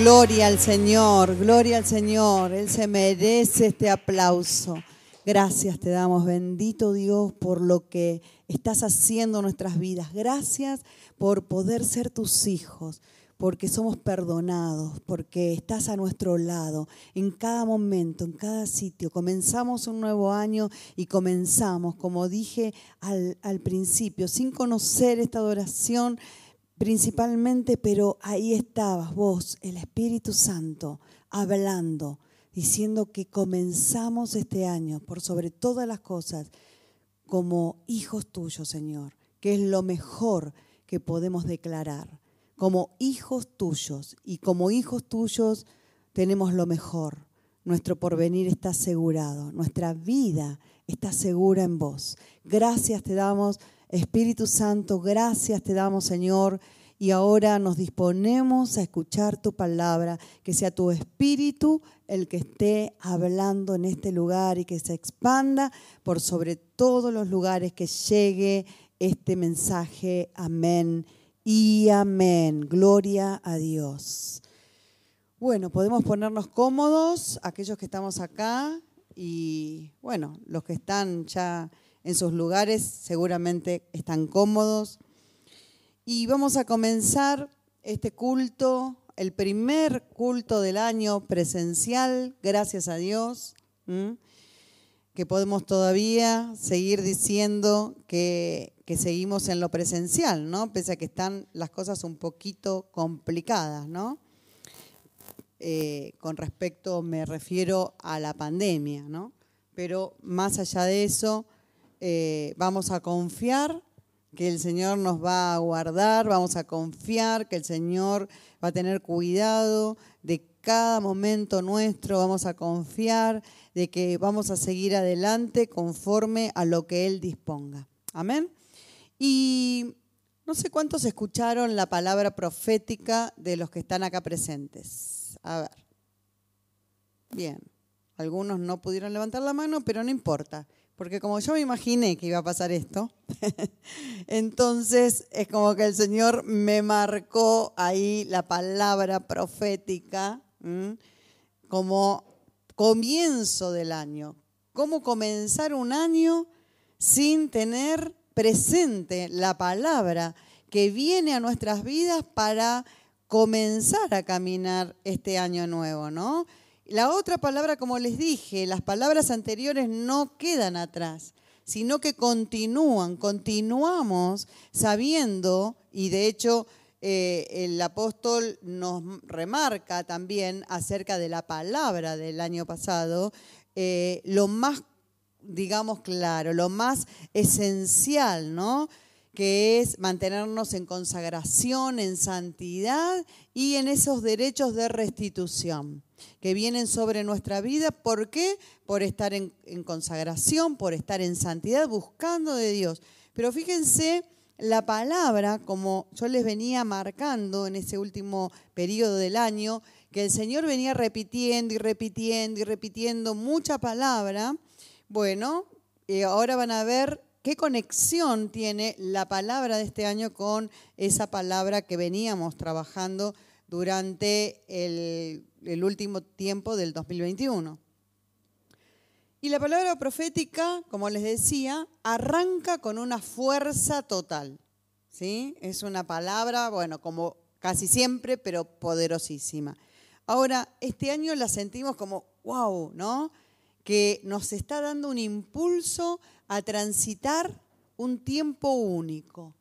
Gloria al Señor, gloria al Señor. Él se merece este aplauso. Gracias te damos, bendito Dios, por lo que estás haciendo en nuestras vidas. Gracias por poder ser tus hijos, porque somos perdonados, porque estás a nuestro lado en cada momento, en cada sitio. Comenzamos un nuevo año y comenzamos, como dije al, al principio, sin conocer esta adoración principalmente, pero ahí estabas vos, el Espíritu Santo, hablando, diciendo que comenzamos este año, por sobre todas las cosas, como hijos tuyos, Señor, que es lo mejor que podemos declarar, como hijos tuyos, y como hijos tuyos tenemos lo mejor. Nuestro porvenir está asegurado, nuestra vida está segura en vos. Gracias te damos Espíritu Santo, gracias te damos, Señor. Y ahora nos disponemos a escuchar tu palabra, que sea tu espíritu el que esté hablando en este lugar y que se expanda por sobre todos los lugares, que llegue este mensaje. Amén y amén. Gloria a Dios. Bueno, podemos ponernos cómodos, aquellos que estamos acá y bueno, los que están ya en sus lugares seguramente están cómodos. Y vamos a comenzar este culto, el primer culto del año presencial, gracias a Dios, que podemos todavía seguir diciendo que, seguimos en lo presencial, ¿no? Pese a que están las cosas un poquito complicadas, ¿no? Eh, con respecto, me refiero a la pandemia, ¿no? Pero más allá de eso, eh, vamos a confiar que el Señor nos va a guardar, vamos a confiar que el Señor va a tener cuidado de cada momento nuestro, vamos a confiar de que vamos a seguir adelante conforme a lo que Él disponga. Amén. Y no sé cuántos escucharon la palabra profética de los que están acá presentes. A ver. Bien. Algunos no pudieron levantar la mano, pero no importa porque como yo me imaginé que iba a pasar esto, entonces es como que el Señor me marcó ahí la palabra profética como comienzo del año. ¿Cómo comenzar un año sin tener presente la palabra que viene a nuestras vidas para comenzar a caminar este año nuevo, ¿no? La otra palabra, como les dije, las palabras anteriores no quedan atrás, sino que continúan, continuamos sabiendo, y de hecho eh, el apóstol nos remarca también acerca de la palabra del año pasado, eh, lo más, digamos, claro, lo más esencial, ¿no? Que es mantenernos en consagración, en santidad y en esos derechos de restitución que vienen sobre nuestra vida. ¿Por qué? Por estar en, consagración, por estar en santidad, buscando de Dios. Pero fíjense la palabra, como yo les venía marcando en ese último periodo del año, que el Señor venía repitiendo y repitiendo y repitiendo mucha palabra. Bueno, eh, ahora van a ver qué conexión tiene la palabra de este año con esa palabra que veníamos trabajando durante el último tiempo del 2021. Y la palabra profética, como les decía, arranca con una fuerza total. ¿sí? Es una palabra, bueno, como casi siempre, pero poderosísima. Ahora, este año la sentimos como, wow, ¿no? Que nos está dando un impulso a transitar un tiempo único.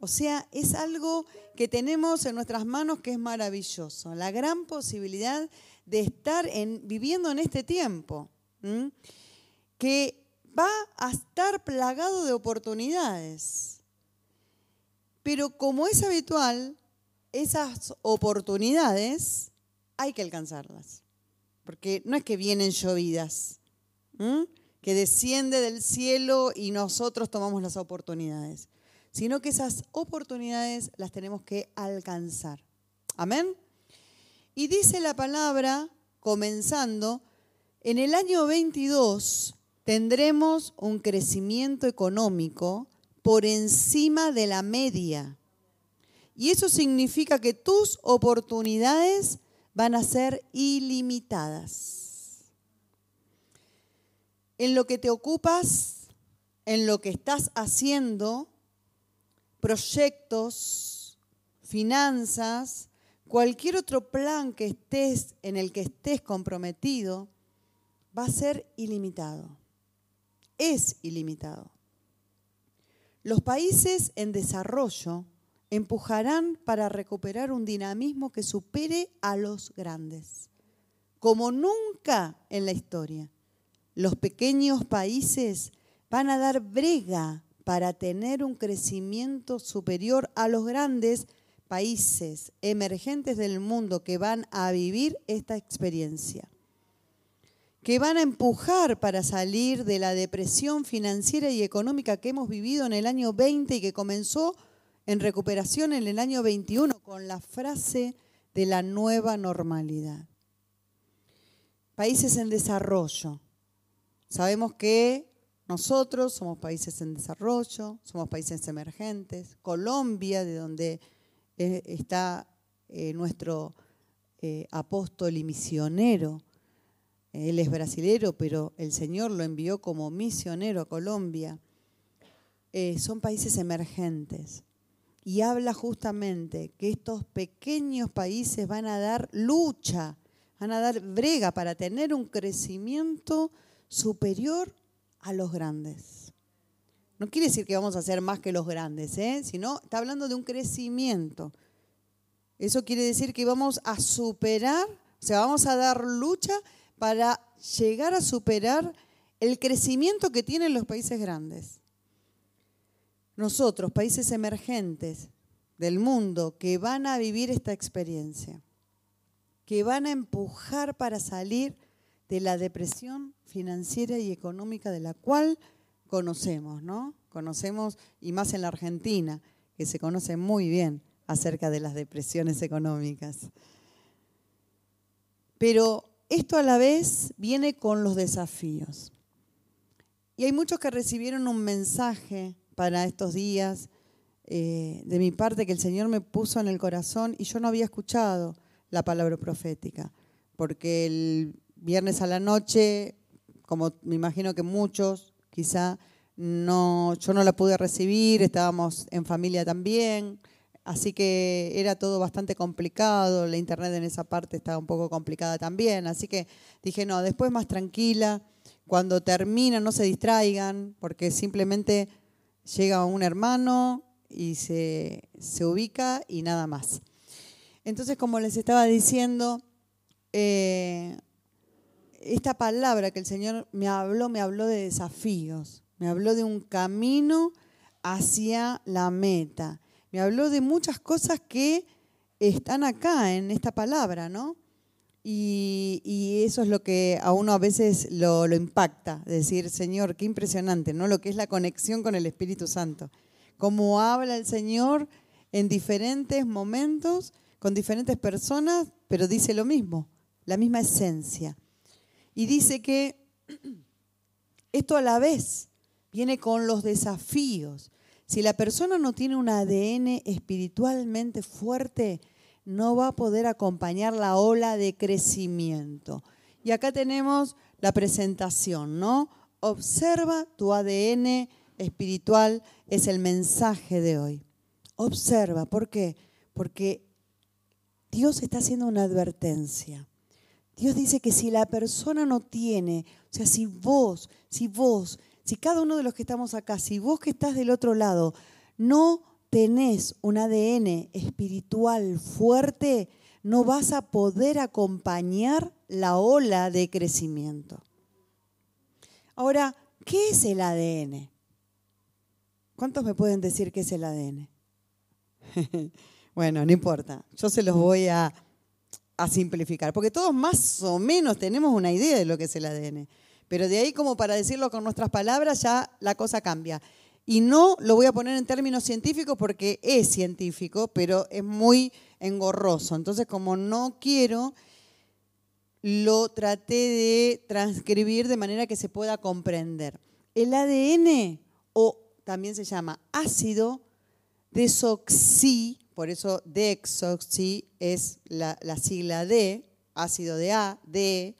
O sea, es algo que tenemos en nuestras manos que es maravilloso. La gran posibilidad de estar en, viviendo en este tiempo, que va a estar plagado de oportunidades. Pero como es habitual, esas oportunidades hay que alcanzarlas. Porque no es que vienen llovidas, que desciende del cielo y nosotros tomamos las oportunidades sino que esas oportunidades las tenemos que alcanzar. Amén. Y dice la palabra, comenzando, en el año 22 tendremos un crecimiento económico por encima de la media Y eso significa que tus oportunidades van a ser ilimitadas. En lo que te ocupas, en lo que estás haciendo, proyectos, finanzas, cualquier otro plan que estés en el que estés comprometido, va a ser ilimitado. Es ilimitado. Los países en desarrollo empujarán para recuperar un dinamismo que supere a los grandes, como nunca en la historia. Los pequeños países van a dar brega para tener un crecimiento superior a los grandes países emergentes del mundo que van a vivir esta experiencia que van a empujar para salir de la depresión financiera y económica que hemos vivido en el año 20 y que comenzó en recuperación en el año 21 con la frase de la nueva normalidad. Países en desarrollo. Sabemos que nosotros somos países en desarrollo, somos países emergentes. Colombia, de donde eh, está eh, nuestro eh, apóstol y misionero, él es brasilero, pero el Señor lo envió como misionero a Colombia. Son países emergentes. Y habla justamente que estos pequeños países van a dar lucha, van a dar brega para tener un crecimiento superior a los grandes. No quiere decir que vamos a ser más que los grandes, ¿eh? sino está hablando de un crecimiento. Eso quiere decir que vamos a superar, o sea, vamos a dar lucha para llegar a superar el crecimiento que tienen los países grandes. Nosotros, países emergentes del mundo, que van a vivir esta experiencia, que van a empujar para salir de la depresión financiera y económica de la cual conocemos, ¿no? Conocemos, y más en la Argentina, que se conoce muy bien acerca de las depresiones económicas. Pero esto a la vez viene con los desafíos. Y hay muchos que recibieron un mensaje para estos días eh, de mi parte que el Señor me puso en el corazón y yo no había escuchado la palabra profética, porque el viernes a la noche, como me imagino que muchos, quizá no, yo no la pude recibir, estábamos en familia también, Así que era todo bastante complicado, la internet en esa parte estaba un poco complicada también, así que dije, no, después más tranquila, cuando termina no se distraigan, porque simplemente llega un hermano y se, ubica y nada más. Entonces, como les estaba diciendo, eh, esta palabra que el Señor me habló, me habló de desafíos, me habló de un camino hacia la meta me habló de muchas cosas que están acá en esta palabra, ¿no? Y, eso es lo que a uno a veces lo, impacta, decir, Señor, qué impresionante, ¿no? Lo que es la conexión con el Espíritu Santo. Cómo habla el Señor en diferentes momentos, con diferentes personas, pero dice lo mismo, la misma esencia. Y dice que esto a la vez viene con los desafíos, si la persona no tiene un ADN espiritualmente fuerte, no va a poder acompañar la ola de crecimiento. Y acá tenemos la presentación, ¿no? Observa tu ADN espiritual, es el mensaje de hoy. Observa, ¿por qué? Porque Dios está haciendo una advertencia. Dios dice que si la persona no tiene, o sea, si vos, si vos si cada uno de los que estamos acá, si vos que estás del otro lado, no tenés un ADN espiritual fuerte, no vas a poder acompañar la ola de crecimiento. Ahora, ¿qué es el ADN? ¿Cuántos me pueden decir qué es el ADN? bueno, no importa, yo se los voy a, a simplificar, porque todos más o menos tenemos una idea de lo que es el ADN. Pero de ahí como para decirlo con nuestras palabras ya la cosa cambia. Y no lo voy a poner en términos científicos porque es científico, pero es muy engorroso. Entonces como no quiero, lo traté de transcribir de manera que se pueda comprender. El ADN, o también se llama ácido desoxi, por eso dexoxi es la, la sigla D, ácido de A, D,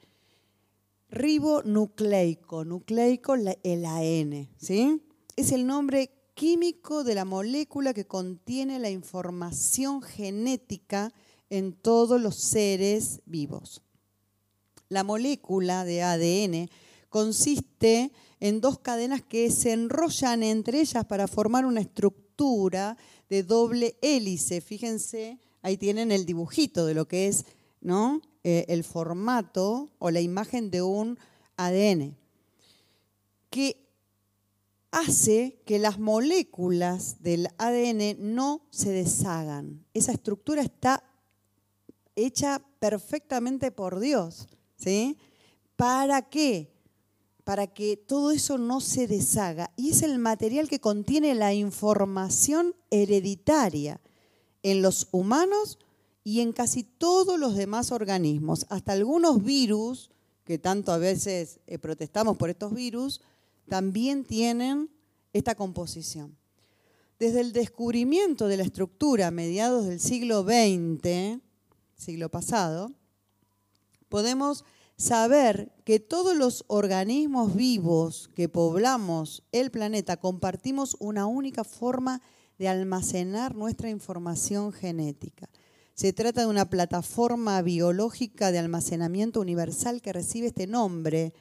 ribonucleico, nucleico el AN, ¿sí? Es el nombre químico de la molécula que contiene la información genética en todos los seres vivos. La molécula de ADN consiste en dos cadenas que se enrollan entre ellas para formar una estructura de doble hélice. Fíjense, ahí tienen el dibujito de lo que es ¿no? Eh, el formato o la imagen de un ADN, que hace que las moléculas del ADN no se deshagan. Esa estructura está hecha perfectamente por Dios. ¿sí? ¿Para qué? Para que todo eso no se deshaga. Y es el material que contiene la información hereditaria en los humanos y en casi todos los demás organismos, hasta algunos virus, que tanto a veces eh, protestamos por estos virus, también tienen esta composición. Desde el descubrimiento de la estructura a mediados del siglo XX, siglo pasado, podemos saber que todos los organismos vivos que poblamos el planeta compartimos una única forma de almacenar nuestra información genética. Se trata de una plataforma biológica de almacenamiento universal que recibe este nombre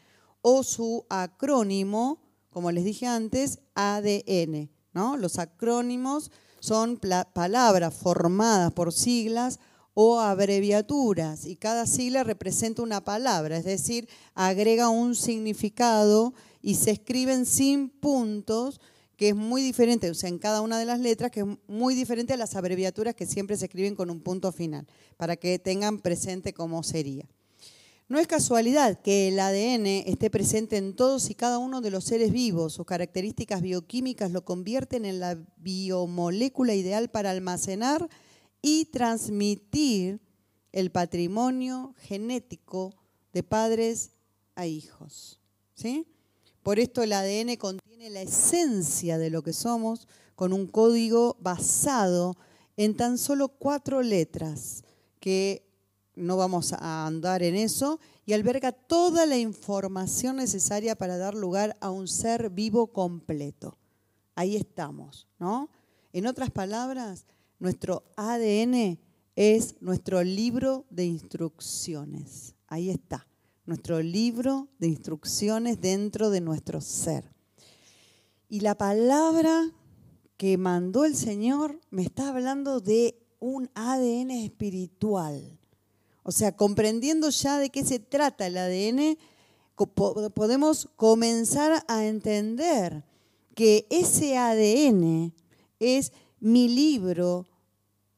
o su acrónimo, como les dije antes, ADN. ¿no? Los acrónimos son palabras formadas por siglas o abreviaturas y cada sigla representa una palabra, es decir, agrega un significado y se escriben sin puntos que es muy diferente, o sea, en cada una de las letras, que es muy diferente a las abreviaturas que siempre se escriben con un punto final, para que tengan presente cómo sería. No es casualidad que el ADN esté presente en todos y cada uno de los seres vivos. Sus características bioquímicas lo convierten en la biomolécula ideal para almacenar y transmitir el patrimonio genético de padres a hijos. ¿sí? Por esto el ADN contiene la esencia de lo que somos con un código basado en tan solo cuatro letras, que no vamos a andar en eso, y alberga toda la información necesaria para dar lugar a un ser vivo completo. Ahí estamos, ¿no? En otras palabras, nuestro ADN es nuestro libro de instrucciones. Ahí está nuestro libro de instrucciones dentro de nuestro ser. Y la palabra que mandó el Señor me está hablando de un ADN espiritual. O sea, comprendiendo ya de qué se trata el ADN, podemos comenzar a entender que ese ADN es mi libro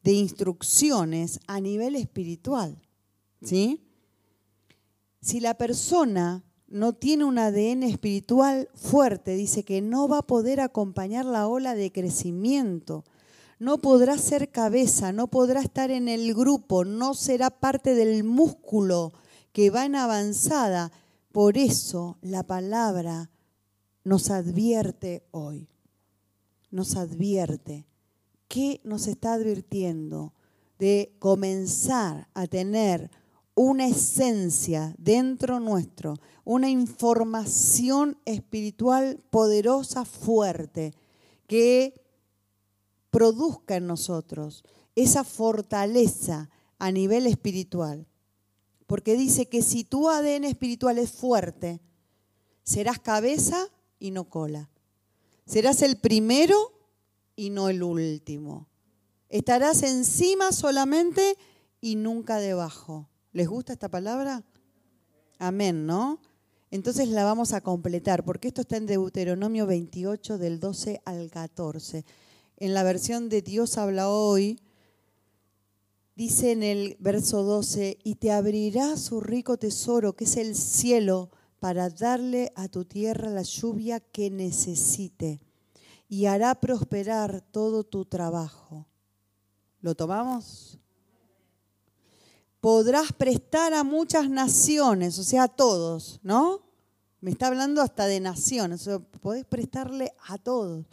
de instrucciones a nivel espiritual. ¿Sí? Si la persona no tiene un ADN espiritual fuerte, dice que no va a poder acompañar la ola de crecimiento, no podrá ser cabeza, no podrá estar en el grupo, no será parte del músculo que va en avanzada. Por eso la palabra nos advierte hoy, nos advierte. ¿Qué nos está advirtiendo? De comenzar a tener una esencia dentro nuestro, una información espiritual poderosa, fuerte, que produzca en nosotros esa fortaleza a nivel espiritual. Porque dice que si tu ADN espiritual es fuerte, serás cabeza y no cola. Serás el primero y no el último. Estarás encima solamente y nunca debajo. ¿Les gusta esta palabra? Amén, ¿no? Entonces la vamos a completar, porque esto está en Deuteronomio 28 del 12 al 14. En la versión de Dios habla hoy, dice en el verso 12, y te abrirá su rico tesoro, que es el cielo, para darle a tu tierra la lluvia que necesite, y hará prosperar todo tu trabajo. ¿Lo tomamos? podrás prestar a muchas naciones, o sea, a todos, ¿no? Me está hablando hasta de naciones, o podés prestarle a todos.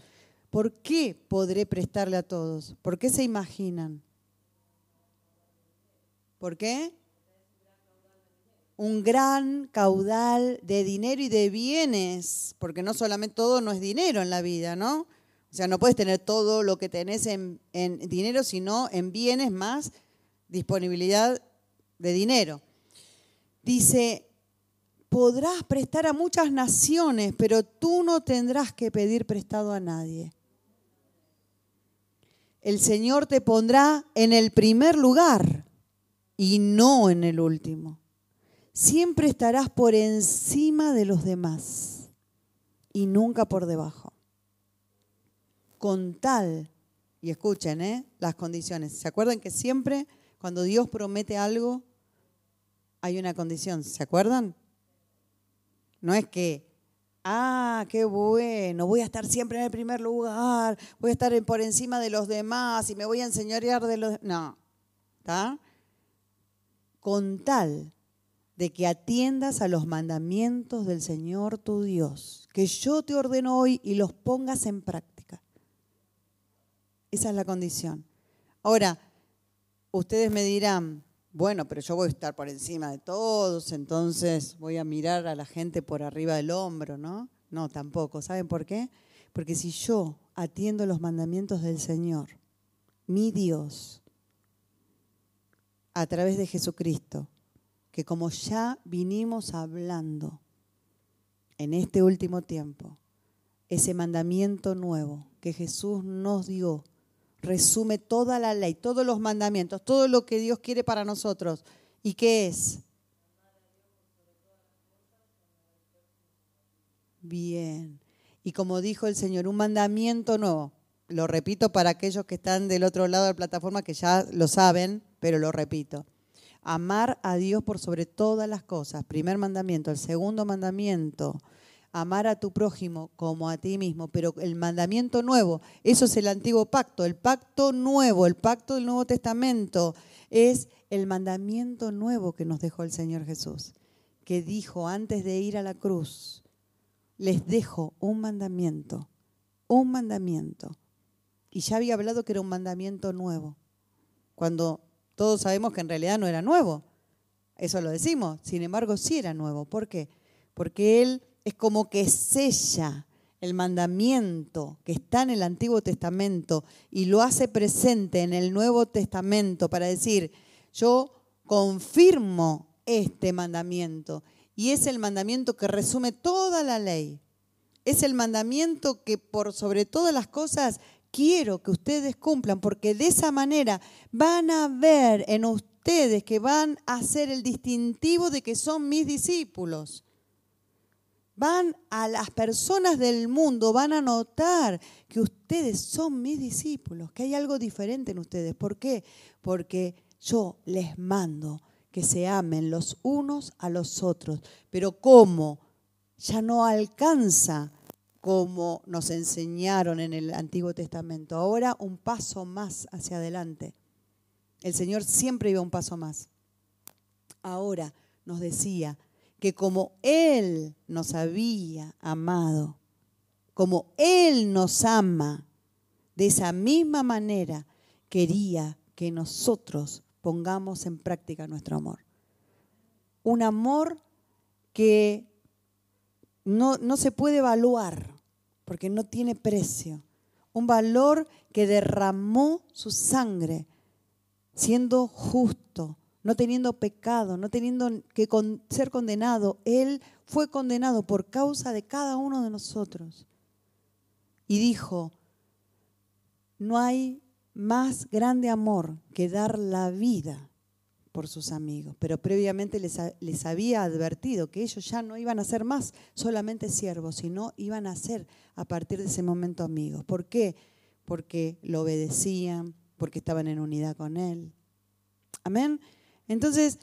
¿Por qué podré prestarle a todos? ¿Por qué se imaginan? ¿Por qué? Un gran caudal de dinero y de bienes, porque no solamente todo no es dinero en la vida, ¿no? O sea, no puedes tener todo lo que tenés en, en dinero, sino en bienes más disponibilidad de dinero. Dice, podrás prestar a muchas naciones, pero tú no tendrás que pedir prestado a nadie. El Señor te pondrá en el primer lugar y no en el último. Siempre estarás por encima de los demás y nunca por debajo. Con tal, y escuchen ¿eh? las condiciones, ¿se acuerdan que siempre cuando Dios promete algo hay una condición? ¿Se acuerdan? No es que, ah, qué bueno, voy a estar siempre en el primer lugar, voy a estar por encima de los demás y me voy a enseñorear de los... No, ¿está? Con tal de que atiendas a los mandamientos del Señor tu Dios, que yo te ordeno hoy y los pongas en práctica. Esa es la condición. Ahora, ustedes me dirán, bueno, pero yo voy a estar por encima de todos, entonces voy a mirar a la gente por arriba del hombro, ¿no? No, tampoco. ¿Saben por qué? Porque si yo atiendo los mandamientos del Señor, mi Dios, a través de Jesucristo, que como ya vinimos hablando en este último tiempo, ese mandamiento nuevo que Jesús nos dio resume toda la ley, todos los mandamientos, todo lo que Dios quiere para nosotros. ¿Y qué es? Bien. Y como dijo el Señor, un mandamiento nuevo. Lo repito para aquellos que están del otro lado de la plataforma que ya lo saben, pero lo repito. Amar a Dios por sobre todas las cosas. Primer mandamiento. El segundo mandamiento amar a tu prójimo como a ti mismo, pero el mandamiento nuevo, eso es el antiguo pacto, el pacto nuevo, el pacto del Nuevo Testamento, es el mandamiento nuevo que nos dejó el Señor Jesús, que dijo antes de ir a la cruz, les dejo un mandamiento, un mandamiento. Y ya había hablado que era un mandamiento nuevo, cuando todos sabemos que en realidad no era nuevo. Eso lo decimos, sin embargo sí era nuevo. ¿Por qué? Porque Él es como que sella el mandamiento que está en el Antiguo Testamento y lo hace presente en el Nuevo Testamento para decir, yo confirmo este mandamiento. Y es el mandamiento que resume toda la ley. Es el mandamiento que por sobre todas las cosas quiero que ustedes cumplan, porque de esa manera van a ver en ustedes que van a ser el distintivo de que son mis discípulos van a las personas del mundo, van a notar que ustedes son mis discípulos, que hay algo diferente en ustedes. ¿Por qué? Porque yo les mando que se amen los unos a los otros. Pero ¿cómo? Ya no alcanza como nos enseñaron en el Antiguo Testamento. Ahora un paso más hacia adelante. El Señor siempre iba un paso más. Ahora nos decía, que como Él nos había amado, como Él nos ama, de esa misma manera quería que nosotros pongamos en práctica nuestro amor. Un amor que no, no se puede evaluar porque no tiene precio. Un valor que derramó su sangre siendo justo, no teniendo pecado, no teniendo que ser condenado. Él fue condenado por causa de cada uno de nosotros. Y dijo, no hay más grande amor que dar la vida por sus amigos. Pero previamente les, les, había advertido que ellos ya no iban a ser más solamente siervos, sino iban a ser a partir de ese momento amigos. ¿Por qué? Porque lo obedecían, porque estaban en unidad con Él. Amén. Entonces,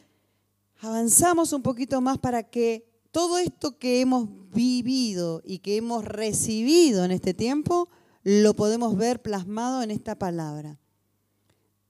avanzamos un poquito más para que todo esto que hemos vivido y que hemos recibido en este tiempo, lo podemos ver plasmado en esta palabra.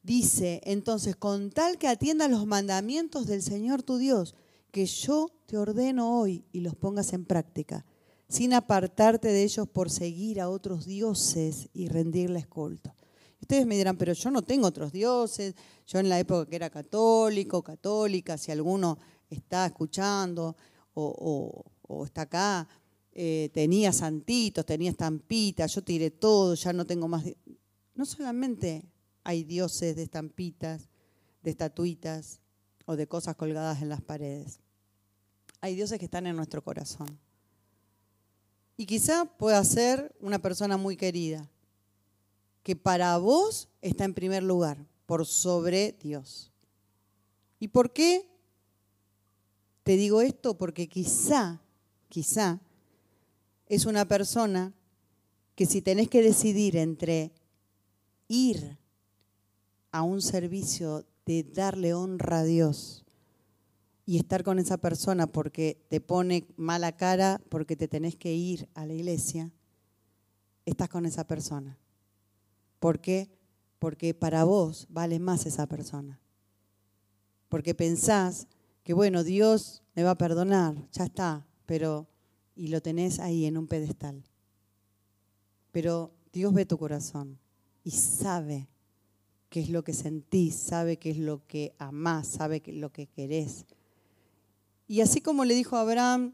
Dice, entonces, con tal que atiendas los mandamientos del Señor tu Dios, que yo te ordeno hoy y los pongas en práctica, sin apartarte de ellos por seguir a otros dioses y rendirles culto. Ustedes me dirán, pero yo no tengo otros dioses, yo en la época que era católico, católica, si alguno está escuchando o, está acá, eh, tenía santitos, tenía estampitas, yo tiré todo, ya no tengo más... No solamente hay dioses de estampitas, de estatuitas o de cosas colgadas en las paredes. Hay dioses que están en nuestro corazón. Y quizá pueda ser una persona muy querida, que para vos está en primer lugar, por sobre Dios. ¿Y por qué te digo esto? Porque quizá, quizá, es una persona que si tenés que decidir entre ir a un servicio de darle honra a Dios y estar con esa persona porque te pone mala cara, porque te tenés que ir a la iglesia, estás con esa persona. ¿Por qué? Porque para vos vale más esa persona. Porque pensás que, bueno, Dios me va a perdonar, ya está, pero, y lo tenés ahí en un pedestal. Pero Dios ve tu corazón y sabe qué es lo que sentís, sabe qué es lo que amás, sabe qué es lo que querés. Y así como le dijo a Abraham,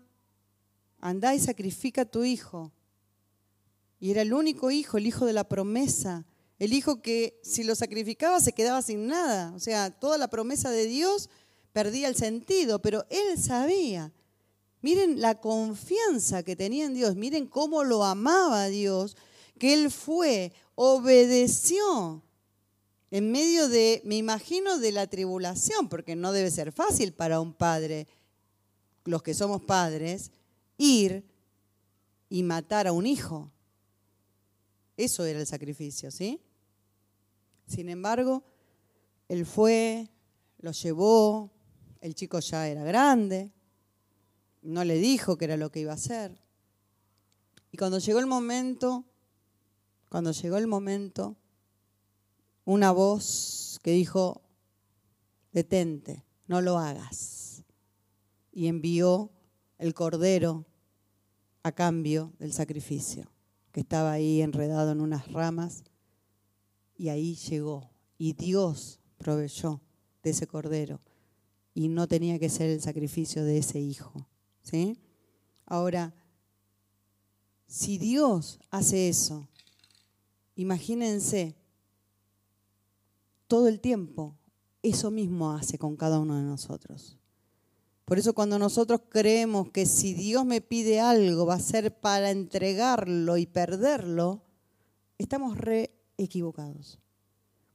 andá y sacrifica a tu hijo. Y era el único hijo, el hijo de la promesa, el hijo que si lo sacrificaba se quedaba sin nada. O sea, toda la promesa de Dios perdía el sentido, pero él sabía. Miren la confianza que tenía en Dios, miren cómo lo amaba Dios, que él fue, obedeció en medio de, me imagino, de la tribulación, porque no debe ser fácil para un padre los que somos padres, ir y matar a un hijo. Eso era el sacrificio, ¿sí? Sin embargo, él fue, lo llevó, el chico ya era grande, no le dijo que era lo que iba a hacer. Y cuando llegó el momento, cuando llegó el momento, una voz que dijo, detente, no lo hagas y envió el cordero a cambio del sacrificio, que estaba ahí enredado en unas ramas, y ahí llegó. Y Dios proveyó de ese cordero, y no tenía que ser el sacrificio de ese hijo. ¿sí? Ahora, si Dios hace eso, imagínense, todo el tiempo, eso mismo hace con cada uno de nosotros. Por eso cuando nosotros creemos que si Dios me pide algo va a ser para entregarlo y perderlo, estamos re equivocados.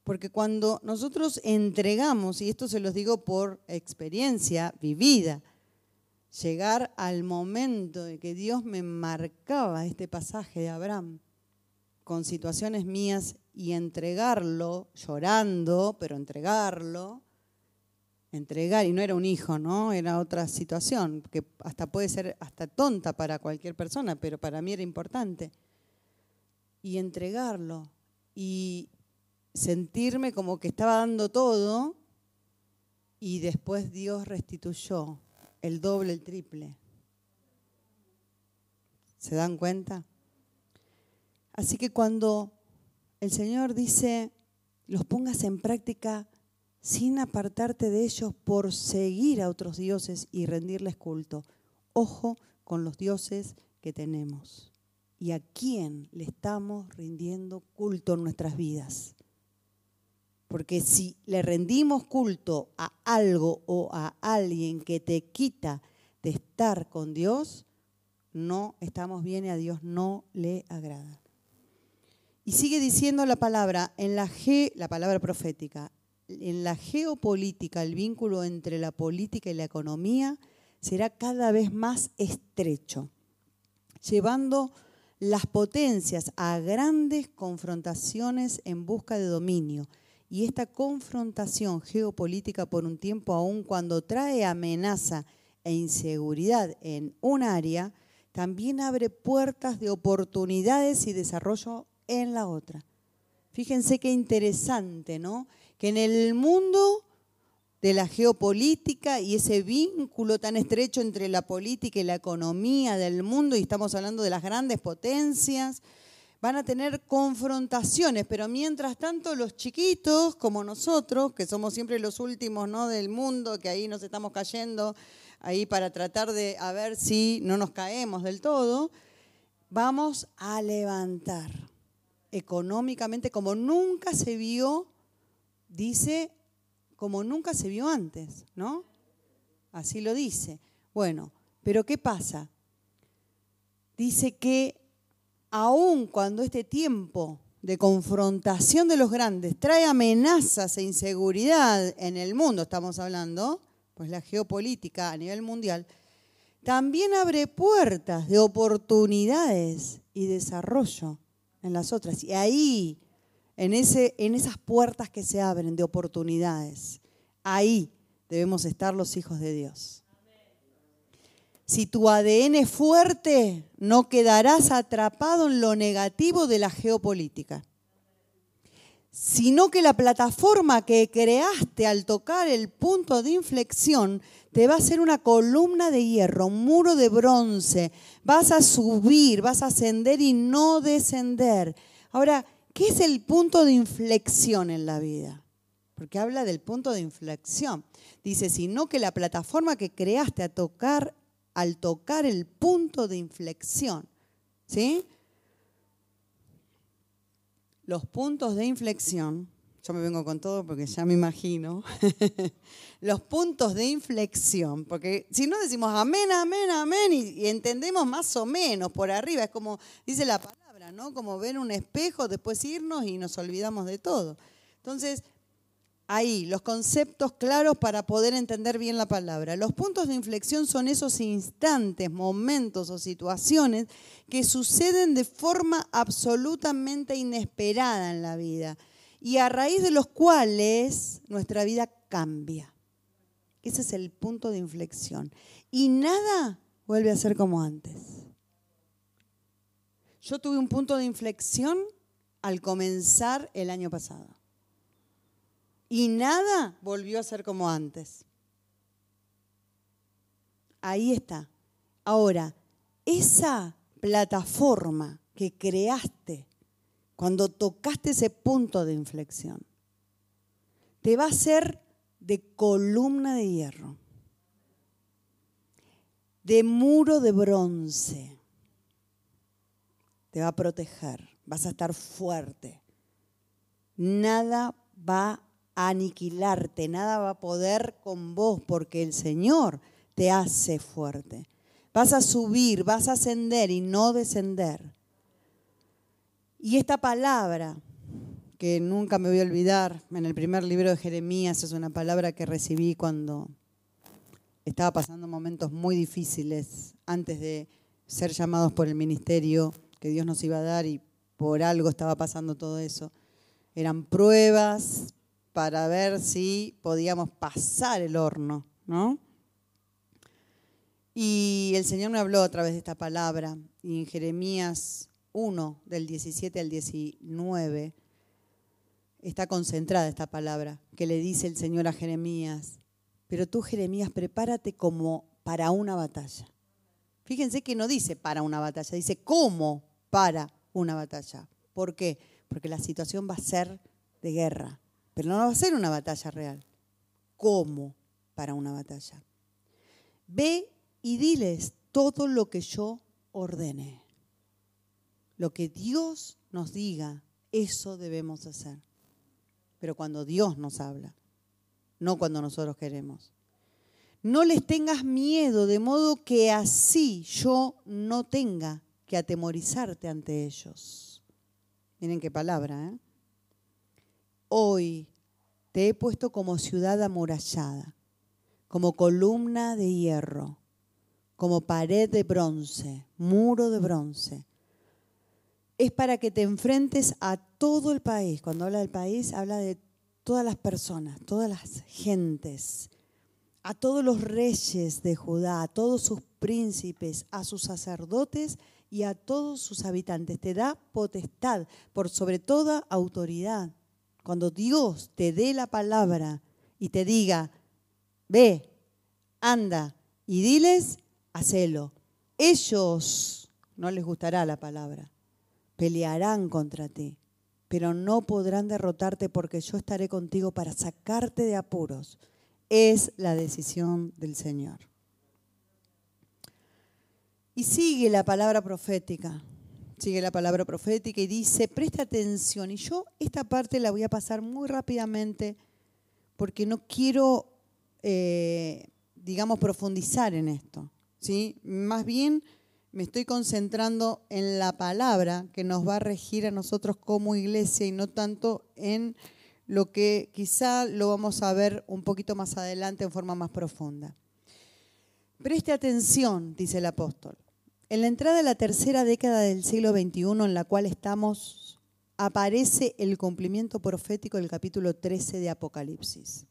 Porque cuando nosotros entregamos, y esto se los digo por experiencia vivida, llegar al momento de que Dios me marcaba este pasaje de Abraham con situaciones mías y entregarlo, llorando, pero entregarlo, entregar, y no era un hijo, ¿no? Era otra situación, que hasta puede ser hasta tonta para cualquier persona, pero para mí era importante. Y entregarlo y sentirme como que estaba dando todo y después Dios restituyó el doble, el triple. ¿Se dan cuenta? Así que cuando el Señor dice, los pongas en práctica sin apartarte de ellos por seguir a otros dioses y rendirles culto. Ojo con los dioses que tenemos y a quién le estamos rindiendo culto en nuestras vidas. Porque si le rendimos culto a algo o a alguien que te quita de estar con Dios, no estamos bien y a Dios no le agrada. Y sigue diciendo la palabra en la G, la palabra profética, en la geopolítica, el vínculo entre la política y la economía será cada vez más estrecho, llevando las potencias a grandes confrontaciones en busca de dominio. Y esta confrontación geopolítica por un tiempo, aun cuando trae amenaza e inseguridad en un área, también abre puertas de oportunidades y desarrollo en la otra. Fíjense qué interesante, ¿no? que en el mundo de la geopolítica y ese vínculo tan estrecho entre la política y la economía del mundo, y estamos hablando de las grandes potencias, van a tener confrontaciones, pero mientras tanto los chiquitos, como nosotros, que somos siempre los últimos ¿no? del mundo, que ahí nos estamos cayendo, ahí para tratar de a ver si no nos caemos del todo, vamos a levantar económicamente como nunca se vio, dice como nunca se vio antes, ¿no? Así lo dice. Bueno, pero ¿qué pasa? Dice que aun cuando este tiempo de confrontación de los grandes trae amenazas e inseguridad en el mundo, estamos hablando, pues la geopolítica a nivel mundial, también abre puertas de oportunidades y desarrollo en las otras. Y ahí en, ese, en esas puertas que se abren de oportunidades. Ahí debemos estar los hijos de Dios. Si tu ADN es fuerte, no quedarás atrapado en lo negativo de la geopolítica, sino que la plataforma que creaste al tocar el punto de inflexión te va a ser una columna de hierro, un muro de bronce. Vas a subir, vas a ascender y no descender. Ahora, ¿Qué es el punto de inflexión en la vida? Porque habla del punto de inflexión. Dice, sino que la plataforma que creaste a tocar, al tocar el punto de inflexión, ¿sí? Los puntos de inflexión, yo me vengo con todo porque ya me imagino, los puntos de inflexión, porque si no decimos amén, amén, amén, y, y entendemos más o menos por arriba, es como dice la palabra ¿no? Como ver un espejo, después irnos y nos olvidamos de todo. Entonces, ahí, los conceptos claros para poder entender bien la palabra. Los puntos de inflexión son esos instantes, momentos o situaciones que suceden de forma absolutamente inesperada en la vida y a raíz de los cuales nuestra vida cambia. Ese es el punto de inflexión. Y nada vuelve a ser como antes. Yo tuve un punto de inflexión al comenzar el año pasado. Y nada volvió a ser como antes. Ahí está. Ahora, esa plataforma que creaste cuando tocaste ese punto de inflexión, te va a ser de columna de hierro, de muro de bronce te va a proteger, vas a estar fuerte. Nada va aniquilarte, nada va a poder con vos porque el Señor te hace fuerte. Vas a subir, vas a ascender y no descender. Y esta palabra, que nunca me voy a olvidar, en el primer libro de Jeremías es una palabra que recibí cuando estaba pasando momentos muy difíciles antes de ser llamados por el ministerio que Dios nos iba a dar y por algo estaba pasando todo eso. Eran pruebas para ver si podíamos pasar el horno, ¿no? Y el Señor me habló a través de esta palabra y en Jeremías 1, del 17 al 19, está concentrada esta palabra que le dice el Señor a Jeremías, pero tú Jeremías prepárate como para una batalla. Fíjense que no dice para una batalla, dice cómo para una batalla. ¿Por qué? Porque la situación va a ser de guerra, pero no va a ser una batalla real. ¿Cómo para una batalla? Ve y diles todo lo que yo ordene. Lo que Dios nos diga, eso debemos hacer. Pero cuando Dios nos habla, no cuando nosotros queremos. No les tengas miedo, de modo que así yo no tenga que atemorizarte ante ellos. Miren qué palabra, ¿eh? Hoy te he puesto como ciudad amurallada, como columna de hierro, como pared de bronce, muro de bronce. Es para que te enfrentes a todo el país. Cuando habla del país, habla de todas las personas, todas las gentes, a todos los reyes de Judá, a todos sus príncipes, a sus sacerdotes y a todos sus habitantes. Te da potestad por sobre toda autoridad. Cuando Dios te dé la palabra y te diga, Ve, anda y diles, hacelo. Ellos, no les gustará la palabra, pelearán contra ti, pero no podrán derrotarte porque yo estaré contigo para sacarte de apuros. Es la decisión del Señor. Y sigue la palabra profética, sigue la palabra profética y dice, presta atención. Y yo esta parte la voy a pasar muy rápidamente porque no quiero, eh, digamos, profundizar en esto. ¿sí? Más bien me estoy concentrando en la palabra que nos va a regir a nosotros como iglesia y no tanto en lo que quizá lo vamos a ver un poquito más adelante en forma más profunda. Preste atención, dice el apóstol. En la entrada de la tercera década del siglo XXI en la cual estamos, aparece el cumplimiento profético del capítulo 13 de Apocalipsis.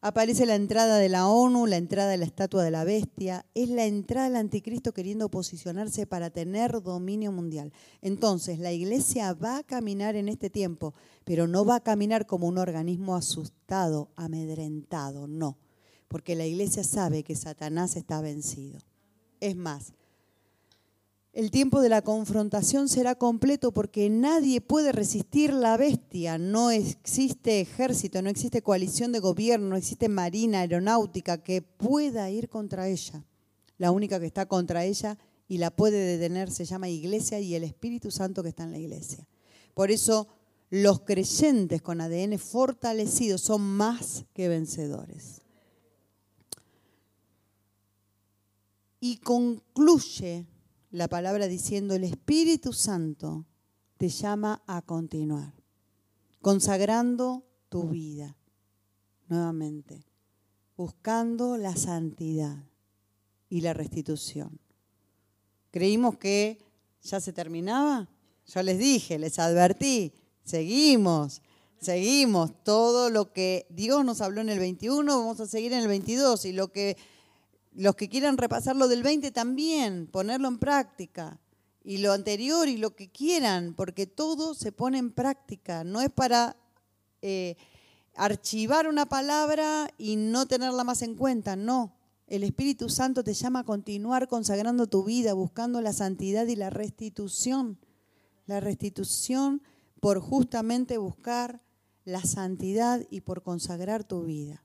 Aparece la entrada de la ONU, la entrada de la estatua de la bestia, es la entrada del anticristo queriendo posicionarse para tener dominio mundial. Entonces, la iglesia va a caminar en este tiempo, pero no va a caminar como un organismo asustado, amedrentado, no, porque la iglesia sabe que Satanás está vencido. Es más, el tiempo de la confrontación será completo porque nadie puede resistir la bestia. No existe ejército, no existe coalición de gobierno, no existe marina aeronáutica que pueda ir contra ella. La única que está contra ella y la puede detener se llama iglesia y el Espíritu Santo que está en la iglesia. Por eso los creyentes con ADN fortalecido son más que vencedores. Y concluye la palabra diciendo, el Espíritu Santo te llama a continuar, consagrando tu vida nuevamente, buscando la santidad y la restitución. Creímos que ya se terminaba. Yo les dije, les advertí, seguimos, seguimos. Todo lo que Dios nos habló en el 21, vamos a seguir en el 22. Y lo que los que quieran repasar lo del 20 también, ponerlo en práctica. Y lo anterior y lo que quieran, porque todo se pone en práctica. No es para eh, archivar una palabra y no tenerla más en cuenta, no. El Espíritu Santo te llama a continuar consagrando tu vida, buscando la santidad y la restitución. La restitución por justamente buscar la santidad y por consagrar tu vida.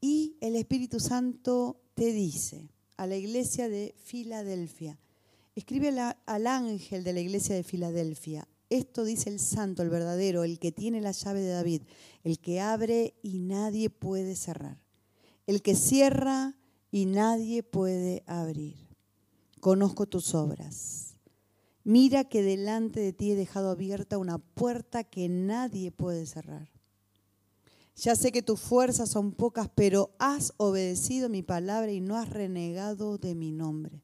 Y el Espíritu Santo te dice a la iglesia de Filadelfia, escribe al ángel de la iglesia de Filadelfia, esto dice el santo, el verdadero, el que tiene la llave de David, el que abre y nadie puede cerrar, el que cierra y nadie puede abrir. Conozco tus obras. Mira que delante de ti he dejado abierta una puerta que nadie puede cerrar. Ya sé que tus fuerzas son pocas, pero has obedecido mi palabra y no has renegado de mi nombre.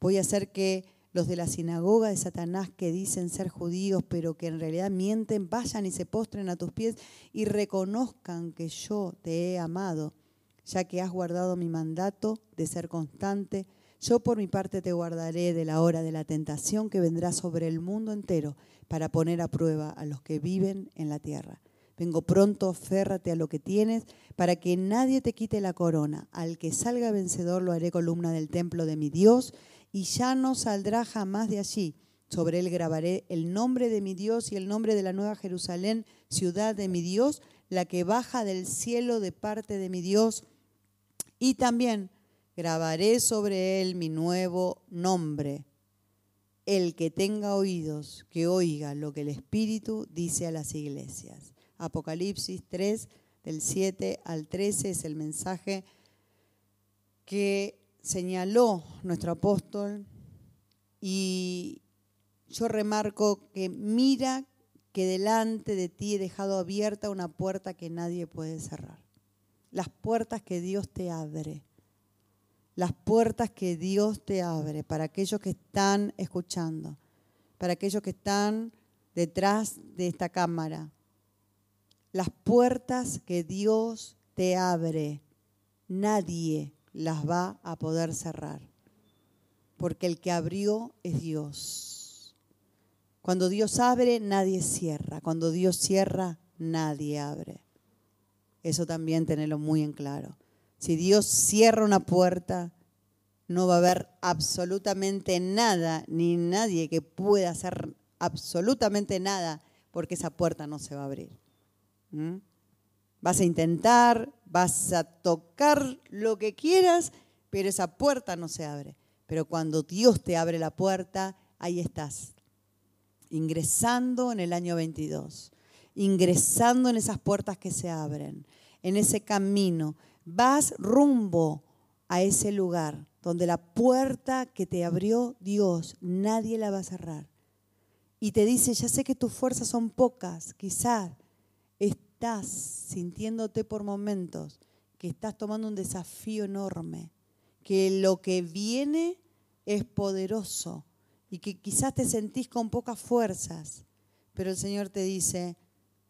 Voy a hacer que los de la sinagoga de Satanás que dicen ser judíos, pero que en realidad mienten, vayan y se postren a tus pies y reconozcan que yo te he amado, ya que has guardado mi mandato de ser constante. Yo por mi parte te guardaré de la hora de la tentación que vendrá sobre el mundo entero para poner a prueba a los que viven en la tierra. Vengo pronto, férrate a lo que tienes, para que nadie te quite la corona. Al que salga vencedor lo haré columna del templo de mi Dios, y ya no saldrá jamás de allí. Sobre él grabaré el nombre de mi Dios y el nombre de la nueva Jerusalén, ciudad de mi Dios, la que baja del cielo de parte de mi Dios. Y también grabaré sobre él mi nuevo nombre. El que tenga oídos, que oiga lo que el Espíritu dice a las iglesias. Apocalipsis 3, del 7 al 13, es el mensaje que señaló nuestro apóstol y yo remarco que mira que delante de ti he dejado abierta una puerta que nadie puede cerrar. Las puertas que Dios te abre. Las puertas que Dios te abre para aquellos que están escuchando, para aquellos que están detrás de esta cámara, las puertas que Dios te abre, nadie las va a poder cerrar, porque el que abrió es Dios. Cuando Dios abre, nadie cierra. Cuando Dios cierra, nadie abre. Eso también tenerlo muy en claro. Si Dios cierra una puerta, no va a haber absolutamente nada, ni nadie que pueda hacer absolutamente nada, porque esa puerta no se va a abrir. ¿Mm? Vas a intentar, vas a tocar lo que quieras, pero esa puerta no se abre. Pero cuando Dios te abre la puerta, ahí estás, ingresando en el año 22, ingresando en esas puertas que se abren, en ese camino. Vas rumbo a ese lugar donde la puerta que te abrió Dios, nadie la va a cerrar. Y te dice, ya sé que tus fuerzas son pocas, quizás estás sintiéndote por momentos que estás tomando un desafío enorme, que lo que viene es poderoso y que quizás te sentís con pocas fuerzas, pero el Señor te dice,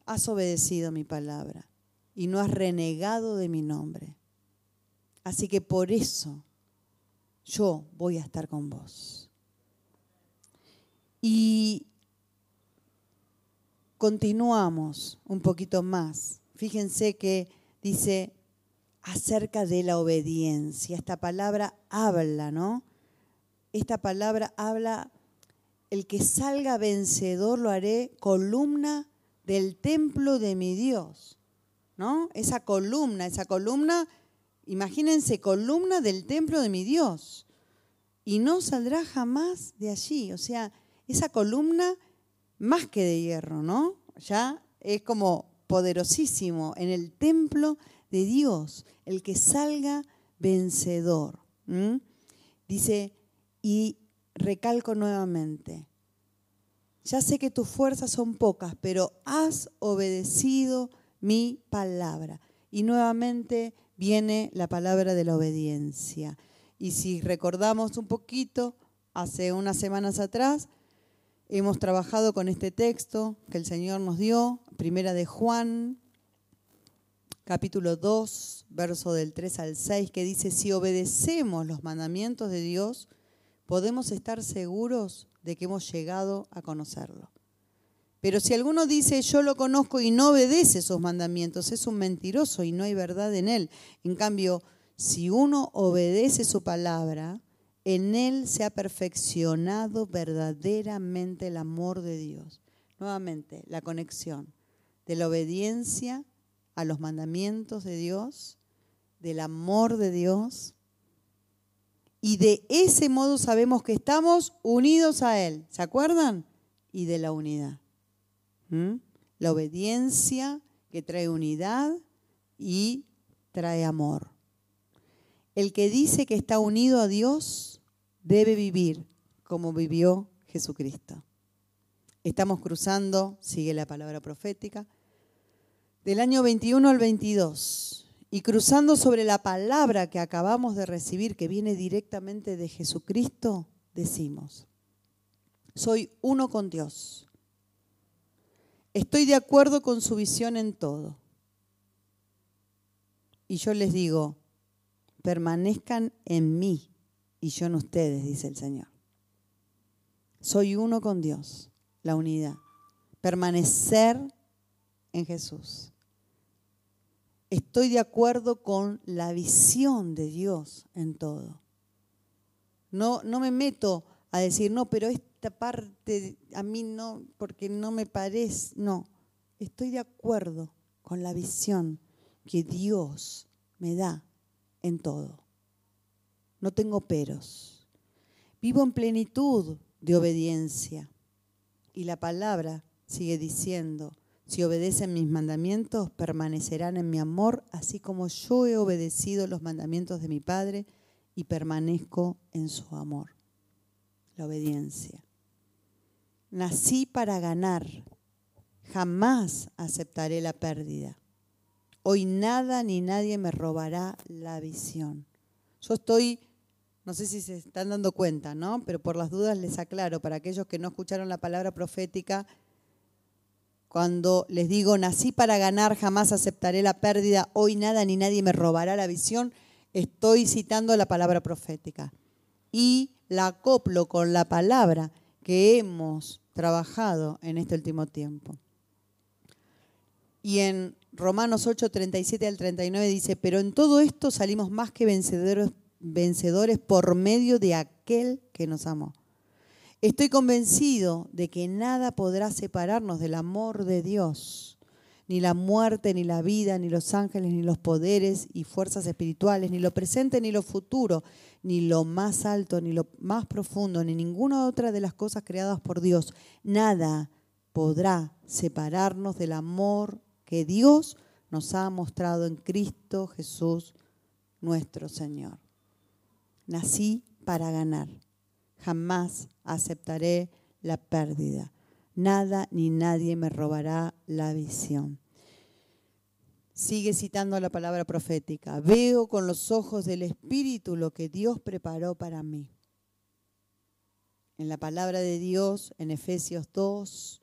has obedecido mi palabra y no has renegado de mi nombre. Así que por eso yo voy a estar con vos. Y continuamos un poquito más. Fíjense que dice acerca de la obediencia. Esta palabra habla, ¿no? Esta palabra habla, el que salga vencedor lo haré columna del templo de mi Dios, ¿no? Esa columna, esa columna Imagínense, columna del templo de mi Dios. Y no saldrá jamás de allí. O sea, esa columna más que de hierro, ¿no? Ya es como poderosísimo en el templo de Dios, el que salga vencedor. Dice, y recalco nuevamente, ya sé que tus fuerzas son pocas, pero has obedecido mi palabra. Y nuevamente viene la palabra de la obediencia. Y si recordamos un poquito, hace unas semanas atrás, hemos trabajado con este texto que el Señor nos dio, primera de Juan, capítulo 2, verso del 3 al 6, que dice, si obedecemos los mandamientos de Dios, podemos estar seguros de que hemos llegado a conocerlo. Pero si alguno dice yo lo conozco y no obedece sus mandamientos, es un mentiroso y no hay verdad en él. En cambio, si uno obedece su palabra, en él se ha perfeccionado verdaderamente el amor de Dios. Nuevamente, la conexión de la obediencia a los mandamientos de Dios, del amor de Dios. Y de ese modo sabemos que estamos unidos a Él. ¿Se acuerdan? Y de la unidad. La obediencia que trae unidad y trae amor. El que dice que está unido a Dios debe vivir como vivió Jesucristo. Estamos cruzando, sigue la palabra profética, del año 21 al 22 y cruzando sobre la palabra que acabamos de recibir, que viene directamente de Jesucristo, decimos, soy uno con Dios. Estoy de acuerdo con su visión en todo. Y yo les digo, permanezcan en mí y yo en ustedes, dice el Señor. Soy uno con Dios, la unidad. Permanecer en Jesús. Estoy de acuerdo con la visión de Dios en todo. No, no me meto a decir, no, pero es esta parte a mí no, porque no me parece, no, estoy de acuerdo con la visión que Dios me da en todo. No tengo peros. Vivo en plenitud de obediencia. Y la palabra sigue diciendo, si obedecen mis mandamientos, permanecerán en mi amor, así como yo he obedecido los mandamientos de mi Padre y permanezco en su amor. La obediencia. Nací para ganar. Jamás aceptaré la pérdida. Hoy nada ni nadie me robará la visión. Yo estoy, no sé si se están dando cuenta, ¿no? Pero por las dudas les aclaro, para aquellos que no escucharon la palabra profética, cuando les digo, nací para ganar, jamás aceptaré la pérdida, hoy nada ni nadie me robará la visión, estoy citando la palabra profética. Y la acoplo con la palabra que hemos trabajado en este último tiempo. Y en Romanos 8, 37 al 39 dice, pero en todo esto salimos más que vencedores, vencedores por medio de aquel que nos amó. Estoy convencido de que nada podrá separarnos del amor de Dios, ni la muerte, ni la vida, ni los ángeles, ni los poderes y fuerzas espirituales, ni lo presente, ni lo futuro, ni lo más alto, ni lo más profundo, ni ninguna otra de las cosas creadas por Dios. Nada podrá separarnos del amor que Dios nos ha mostrado en Cristo Jesús nuestro Señor. Nací para ganar. Jamás aceptaré la pérdida. Nada ni nadie me robará la visión. Sigue citando la palabra profética. Veo con los ojos del Espíritu lo que Dios preparó para mí. En la palabra de Dios, en Efesios 2,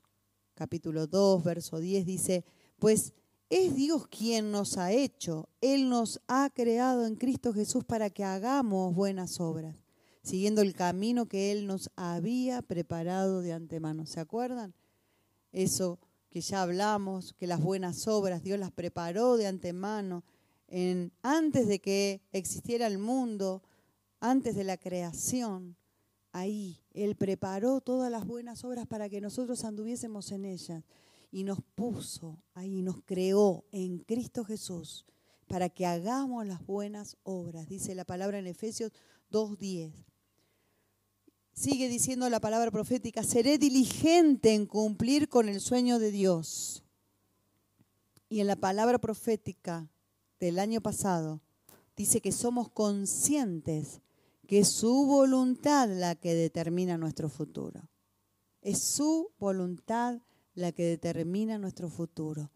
capítulo 2, verso 10, dice, pues es Dios quien nos ha hecho. Él nos ha creado en Cristo Jesús para que hagamos buenas obras, siguiendo el camino que Él nos había preparado de antemano. ¿Se acuerdan? Eso que ya hablamos, que las buenas obras Dios las preparó de antemano, antes de que existiera el mundo, antes de la creación. Ahí Él preparó todas las buenas obras para que nosotros anduviésemos en ellas y nos puso ahí, nos creó en Cristo Jesús para que hagamos las buenas obras, dice la palabra en Efesios 2.10. Sigue diciendo la palabra profética, seré diligente en cumplir con el sueño de Dios. Y en la palabra profética del año pasado dice que somos conscientes que es su voluntad la que determina nuestro futuro. Es su voluntad la que determina nuestro futuro.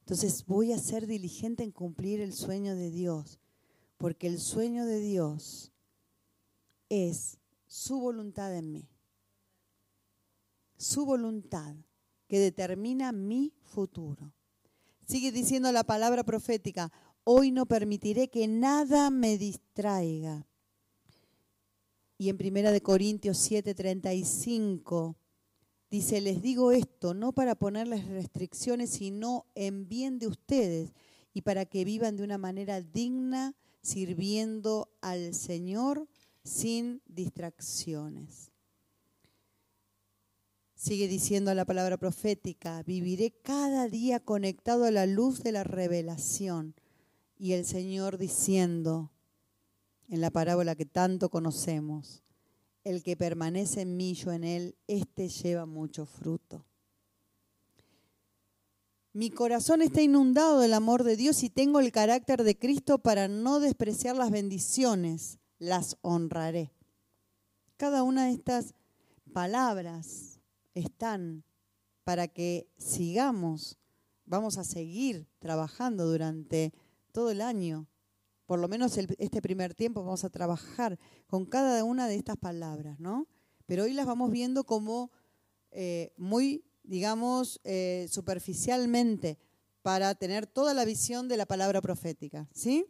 Entonces voy a ser diligente en cumplir el sueño de Dios, porque el sueño de Dios es su voluntad en mí. Su voluntad que determina mi futuro. Sigue diciendo la palabra profética, hoy no permitiré que nada me distraiga. Y en Primera de Corintios 7:35 Dice, les digo esto no para ponerles restricciones, sino en bien de ustedes y para que vivan de una manera digna, sirviendo al Señor sin distracciones. Sigue diciendo la palabra profética, viviré cada día conectado a la luz de la revelación. Y el Señor diciendo, en la parábola que tanto conocemos, el que permanece en mí, yo en él, éste lleva mucho fruto. Mi corazón está inundado del amor de Dios y tengo el carácter de Cristo para no despreciar las bendiciones, las honraré. Cada una de estas palabras están para que sigamos, vamos a seguir trabajando durante todo el año por lo menos este primer tiempo vamos a trabajar con cada una de estas palabras, ¿no? Pero hoy las vamos viendo como eh, muy, digamos, eh, superficialmente para tener toda la visión de la palabra profética, ¿sí?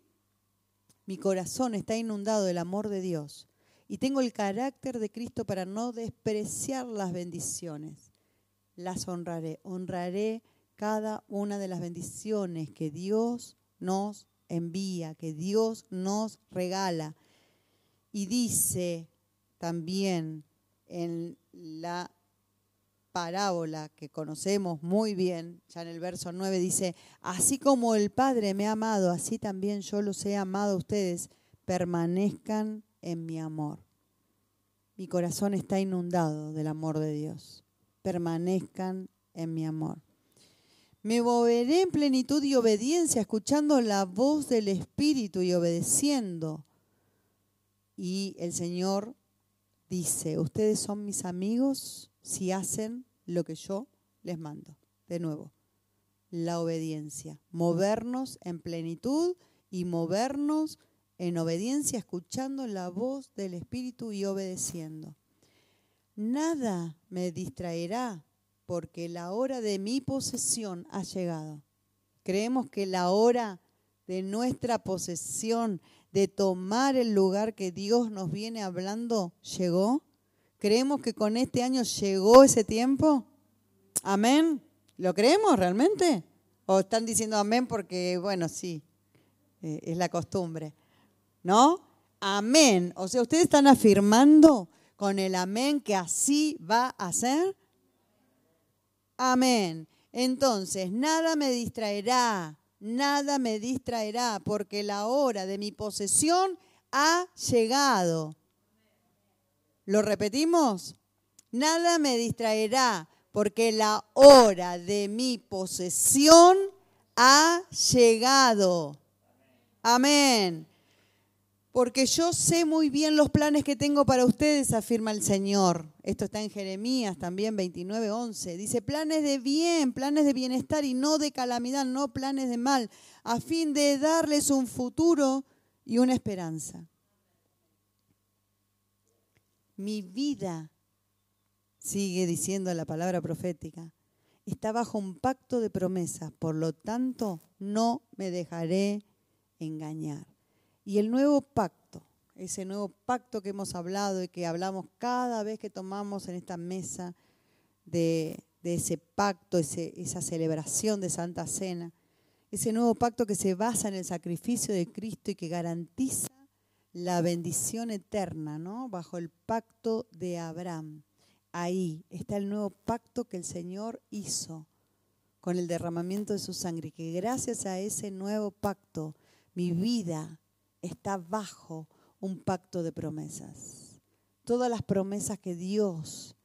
Mi corazón está inundado del amor de Dios y tengo el carácter de Cristo para no despreciar las bendiciones. Las honraré, honraré cada una de las bendiciones que Dios nos envía, que Dios nos regala. Y dice también en la parábola que conocemos muy bien, ya en el verso 9 dice, así como el Padre me ha amado, así también yo los he amado a ustedes, permanezcan en mi amor. Mi corazón está inundado del amor de Dios. Permanezcan en mi amor. Me moveré en plenitud y obediencia, escuchando la voz del Espíritu y obedeciendo. Y el Señor dice, ustedes son mis amigos si hacen lo que yo les mando. De nuevo, la obediencia. Movernos en plenitud y movernos en obediencia, escuchando la voz del Espíritu y obedeciendo. Nada me distraerá porque la hora de mi posesión ha llegado. Creemos que la hora de nuestra posesión, de tomar el lugar que Dios nos viene hablando, llegó. ¿Creemos que con este año llegó ese tiempo? Amén. ¿Lo creemos realmente? O están diciendo amén porque, bueno, sí, eh, es la costumbre. ¿No? Amén. O sea, ustedes están afirmando con el amén que así va a ser. Amén. Entonces, nada me distraerá, nada me distraerá, porque la hora de mi posesión ha llegado. ¿Lo repetimos? Nada me distraerá, porque la hora de mi posesión ha llegado. Amén. Porque yo sé muy bien los planes que tengo para ustedes, afirma el Señor. Esto está en Jeremías también 29, 11. Dice, planes de bien, planes de bienestar y no de calamidad, no planes de mal, a fin de darles un futuro y una esperanza. Mi vida, sigue diciendo la palabra profética, está bajo un pacto de promesas, por lo tanto no me dejaré engañar. Y el nuevo pacto, ese nuevo pacto que hemos hablado y que hablamos cada vez que tomamos en esta mesa de, ese pacto, esa celebración de Santa Cena, ese nuevo pacto que se basa en el sacrificio de Cristo y que garantiza la bendición eterna, ¿no? Bajo el pacto de Abraham. Ahí está el nuevo pacto que el Señor hizo con el derramamiento de su sangre, que gracias a ese nuevo pacto mi vida está bajo un pacto de promesas. Todas las promesas que Dios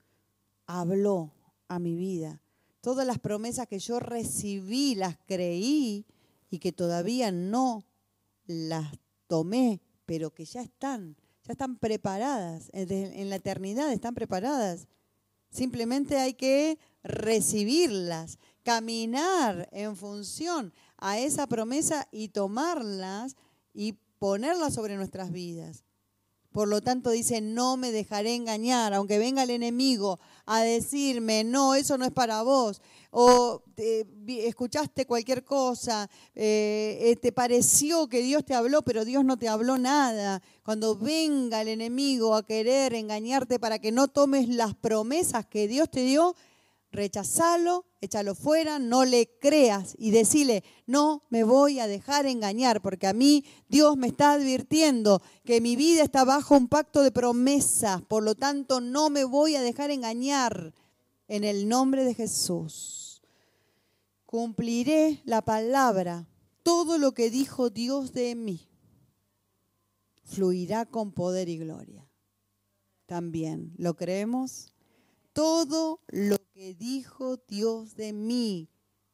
habló a mi vida, todas las promesas que yo recibí, las creí y que todavía no las tomé, pero que ya están, ya están preparadas, en la eternidad están preparadas. Simplemente hay que recibirlas, caminar en función a esa promesa y tomarlas y ponerla sobre nuestras vidas. Por lo tanto dice, no me dejaré engañar, aunque venga el enemigo a decirme, no, eso no es para vos, o escuchaste cualquier cosa, eh, eh, te pareció que Dios te habló, pero Dios no te habló nada. Cuando venga el enemigo a querer engañarte para que no tomes las promesas que Dios te dio, rechazalo, échalo fuera, no le creas y decile, no me voy a dejar engañar, porque a mí Dios me está advirtiendo que mi vida está bajo un pacto de promesas, por lo tanto no me voy a dejar engañar en el nombre de Jesús. Cumpliré la palabra, todo lo que dijo Dios de mí fluirá con poder y gloria. También, ¿lo creemos? todo lo que dijo Dios de mí,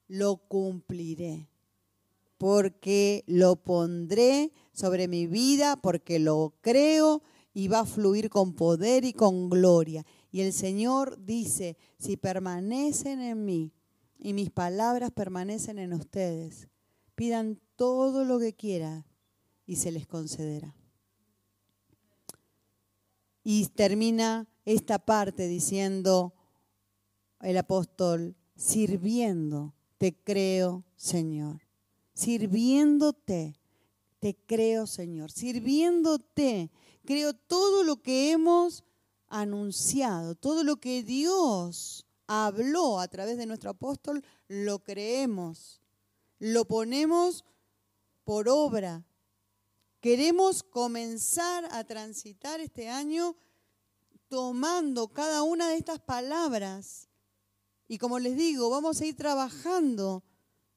lo cumpliré, porque lo pondré sobre mi vida, porque lo creo y va a fluir con poder y con gloria. Y el Señor dice, si permanecen en mí y mis palabras permanecen en ustedes, pidan todo lo que quieran y se les concederá. Y termina esta parte diciendo el apóstol, sirviendo, te creo, Señor. Sirviéndote, te creo, Señor. Sirviéndote, creo todo lo que hemos anunciado, todo lo que Dios habló a través de nuestro apóstol, lo creemos, lo ponemos por obra. Queremos comenzar a transitar este año tomando cada una de estas palabras. Y como les digo, vamos a ir trabajando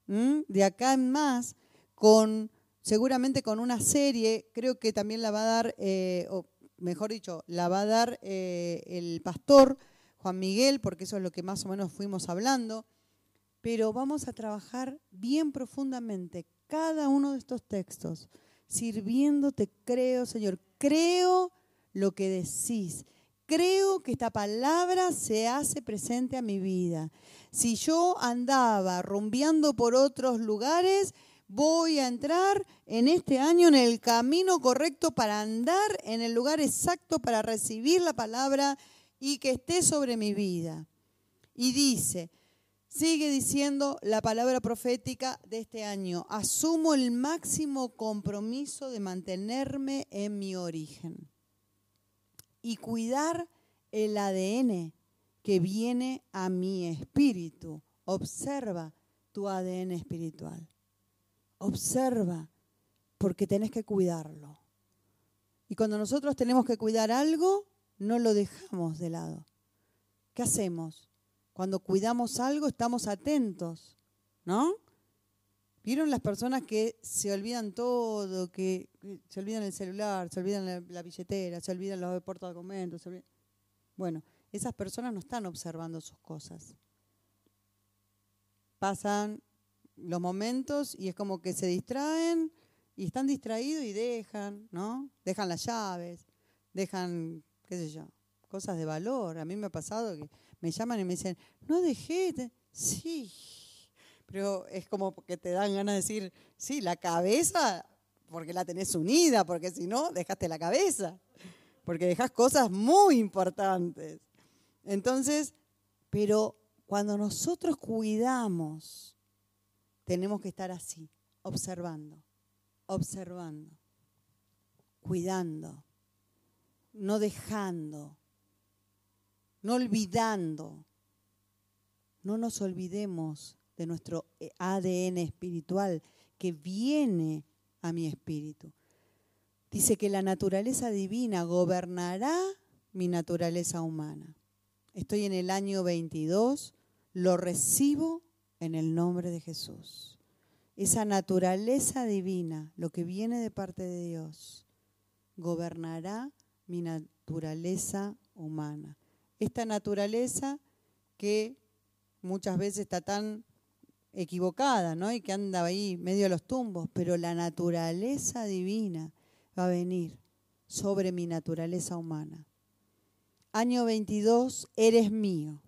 de acá en más con, seguramente con una serie, creo que también la va a dar, eh, o mejor dicho, la va a dar eh, el pastor Juan Miguel, porque eso es lo que más o menos fuimos hablando. Pero vamos a trabajar bien profundamente cada uno de estos textos, sirviéndote, creo, Señor, creo lo que decís creo que esta palabra se hace presente a mi vida. Si yo andaba rumbeando por otros lugares, voy a entrar en este año en el camino correcto para andar en el lugar exacto para recibir la palabra y que esté sobre mi vida. Y dice, sigue diciendo la palabra profética de este año, asumo el máximo compromiso de mantenerme en mi origen y cuidar el ADN que viene a mi espíritu. Observa tu ADN espiritual. Observa, porque tenés que cuidarlo. Y cuando nosotros tenemos que cuidar algo, no lo dejamos de lado. ¿Qué hacemos? Cuando cuidamos algo, estamos atentos, ¿no? ¿Vieron las personas que se olvidan todo, que se olvidan el celular, se olvidan la, billetera, se olvidan los portadocumentos? Bueno, esas personas no están observando sus cosas. Pasan los momentos y es como que se distraen y están distraídos y dejan, ¿no? Dejan las llaves, dejan, qué sé yo, cosas de valor. A mí me ha pasado que me llaman y me dicen, no dejé, sí, pero es como que te dan ganas de decir, sí, la cabeza, porque la tenés unida, porque si no, dejaste la cabeza, porque dejas cosas muy importantes. Entonces, pero cuando nosotros cuidamos, tenemos que estar así, observando, observando, cuidando, no dejando, no olvidando. No nos olvidemos de nuestro eh, ADN espiritual que viene a mi espíritu. Dice que la naturaleza divina gobernará mi naturaleza humana. Estoy en el año 22, lo recibo en el nombre de Jesús. Esa naturaleza divina, lo que viene de parte de Dios, gobernará mi naturaleza humana. Esta naturaleza que muchas veces está tan equivocada, ¿no? Y que anda ahí medio de los tumbos, pero la naturaleza divina va a venir sobre mi naturaleza humana. Año 22, eres mío.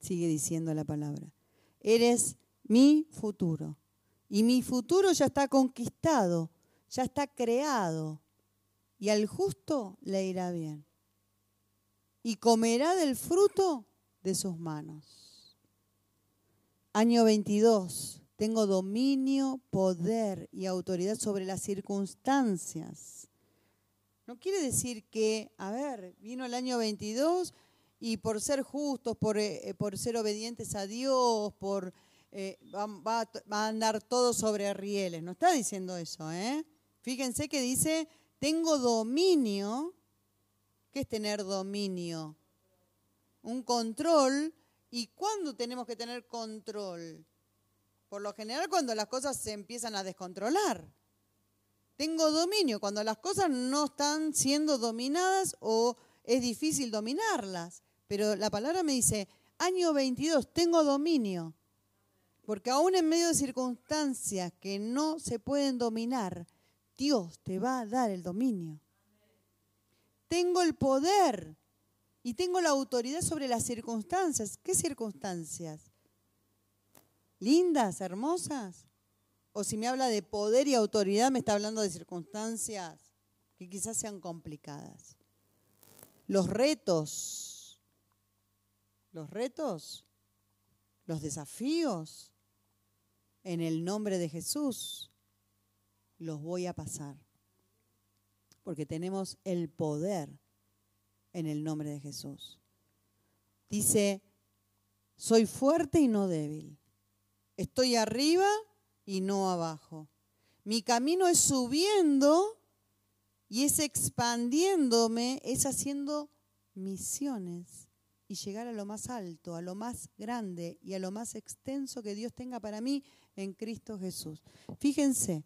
Sigue diciendo la palabra. Eres mi futuro. Y mi futuro ya está conquistado, ya está creado. Y al justo le irá bien. Y comerá del fruto de sus manos. Año 22. Tengo dominio, poder y autoridad sobre las circunstancias. No quiere decir que, a ver, vino el año 22 y por ser justos, por, eh, por ser obedientes a Dios, por eh, va, a andar todo sobre rieles. No está diciendo eso, ¿eh? Fíjense que dice, tengo dominio. ¿Qué es tener dominio? Un control ¿Y cuándo tenemos que tener control? Por lo general cuando las cosas se empiezan a descontrolar. Tengo dominio cuando las cosas no están siendo dominadas o es difícil dominarlas. Pero la palabra me dice, año 22, tengo dominio. Porque aún en medio de circunstancias que no se pueden dominar, Dios te va a dar el dominio. Tengo el poder y tengo la autoridad sobre las circunstancias. ¿Qué circunstancias? ¿Lindas, hermosas? O si me habla de poder y autoridad, me está hablando de circunstancias que quizás sean complicadas. Los retos, los retos, los desafíos, en el nombre de Jesús, los voy a pasar. Porque tenemos el poder en el nombre de Jesús. Dice, soy fuerte y no débil. Estoy arriba y no abajo. Mi camino es subiendo y es expandiéndome, es haciendo misiones y llegar a lo más alto, a lo más grande y a lo más extenso que Dios tenga para mí en Cristo Jesús. Fíjense,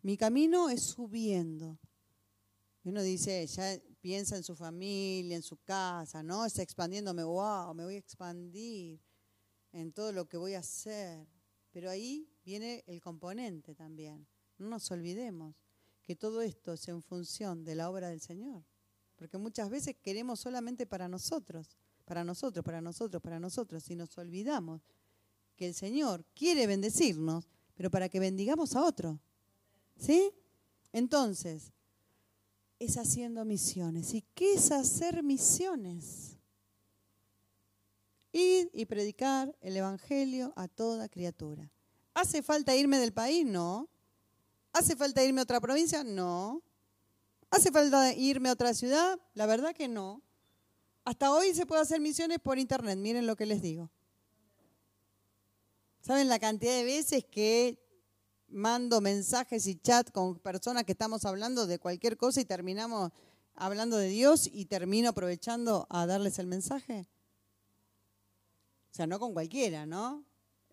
mi camino es subiendo. Y uno dice, ya piensa en su familia, en su casa, ¿no? Está expandiéndome, wow, me voy a expandir en todo lo que voy a hacer. Pero ahí viene el componente también. No nos olvidemos que todo esto es en función de la obra del Señor. Porque muchas veces queremos solamente para nosotros, para nosotros, para nosotros, para nosotros, y nos olvidamos que el Señor quiere bendecirnos, pero para que bendigamos a otro. ¿Sí? Entonces, es haciendo misiones. ¿Y qué es hacer misiones? Ir y predicar el Evangelio a toda criatura. ¿Hace falta irme del país? No. ¿Hace falta irme a otra provincia? No. ¿Hace falta irme a otra ciudad? La verdad que no. Hasta hoy se puede hacer misiones por internet, miren lo que les digo. ¿Saben la cantidad de veces que mando mensajes y chat con personas que estamos hablando de cualquier cosa y terminamos hablando de Dios y termino aprovechando a darles el mensaje? O sea, no con cualquiera, ¿no?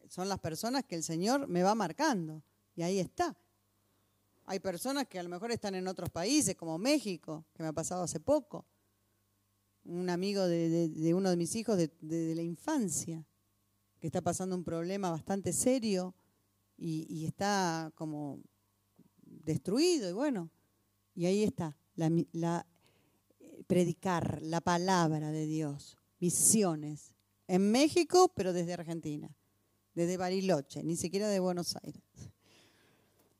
Son las personas que el Señor me va marcando. Y ahí está. Hay personas que a lo mejor están en otros países, como México, que me ha pasado hace poco. Un amigo de, uno de mis hijos de, la infancia, que está pasando un problema bastante serio y, está como destruido. Y bueno, y ahí está, la, predicar la palabra de Dios, misiones, en México, pero desde Argentina, desde Bariloche, ni siquiera de Buenos Aires.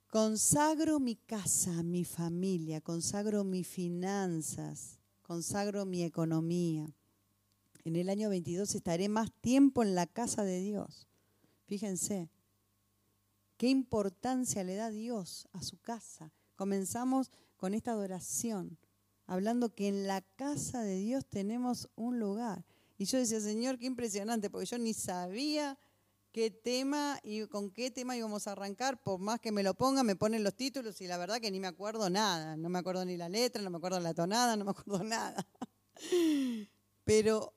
Consagro mi casa, mi familia, consagro mis finanzas, consagro mi economía. En el año 22 estaré más tiempo en la casa de Dios. Fíjense, qué importancia le da Dios a su casa. Comenzamos con esta adoración, hablando que en la casa de Dios tenemos un lugar. Y yo decía, Señor, qué impresionante, porque yo ni sabía qué tema y con qué tema íbamos a arrancar. Por más que me lo ponga, me ponen los títulos y la verdad que ni me acuerdo nada. No me acuerdo ni la letra, no me acuerdo la tonada, no me acuerdo nada. Pero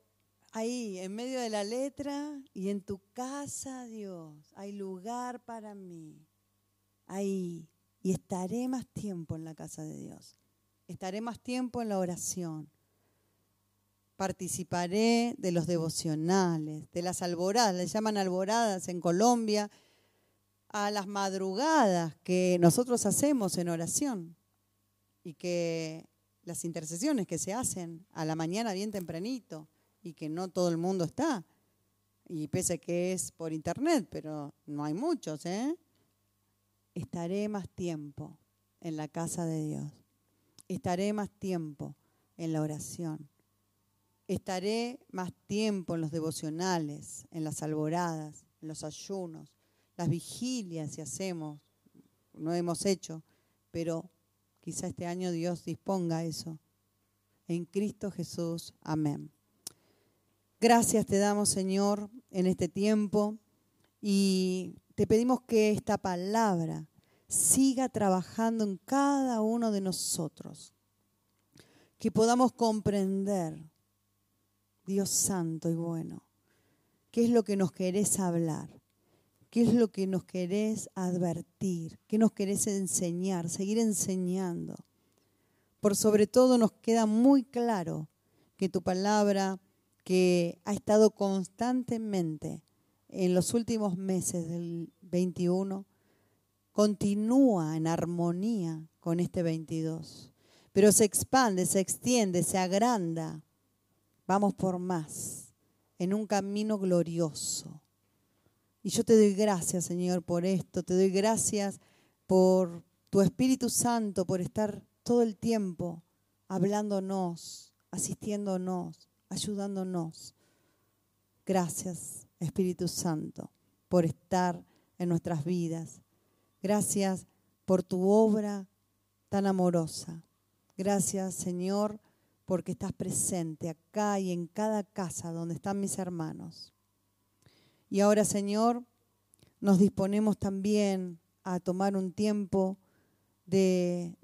ahí, en medio de la letra y en tu casa, Dios, hay lugar para mí. Ahí. Y estaré más tiempo en la casa de Dios. Estaré más tiempo en la oración participaré de los devocionales, de las alboradas, le llaman alboradas en Colombia, a las madrugadas que nosotros hacemos en oración y que las intercesiones que se hacen a la mañana bien tempranito y que no todo el mundo está. Y pese que es por internet, pero no hay muchos, ¿eh? Estaré más tiempo en la casa de Dios. Estaré más tiempo en la oración Estaré más tiempo en los devocionales, en las alboradas, en los ayunos, las vigilias si hacemos, no hemos hecho, pero quizá este año Dios disponga eso. En Cristo Jesús, amén. Gracias te damos, Señor, en este tiempo y te pedimos que esta palabra siga trabajando en cada uno de nosotros, que podamos comprender Dios santo y bueno, ¿qué es lo que nos querés hablar? ¿Qué es lo que nos querés advertir? ¿Qué nos querés enseñar? Seguir enseñando. Por sobre todo nos queda muy claro que tu palabra, que ha estado constantemente en los últimos meses del 21, continúa en armonía con este 22, pero se expande, se extiende, se agranda Vamos por más, en un camino glorioso. Y yo te doy gracias, Señor, por esto. Te doy gracias por tu Espíritu Santo, por estar todo el tiempo hablándonos, asistiéndonos, ayudándonos. Gracias, Espíritu Santo, por estar en nuestras vidas. Gracias por tu obra tan amorosa. Gracias, Señor, porque estás presente acá y en cada casa donde están mis hermanos. Y ahora, Señor, nos disponemos también a tomar un tiempo de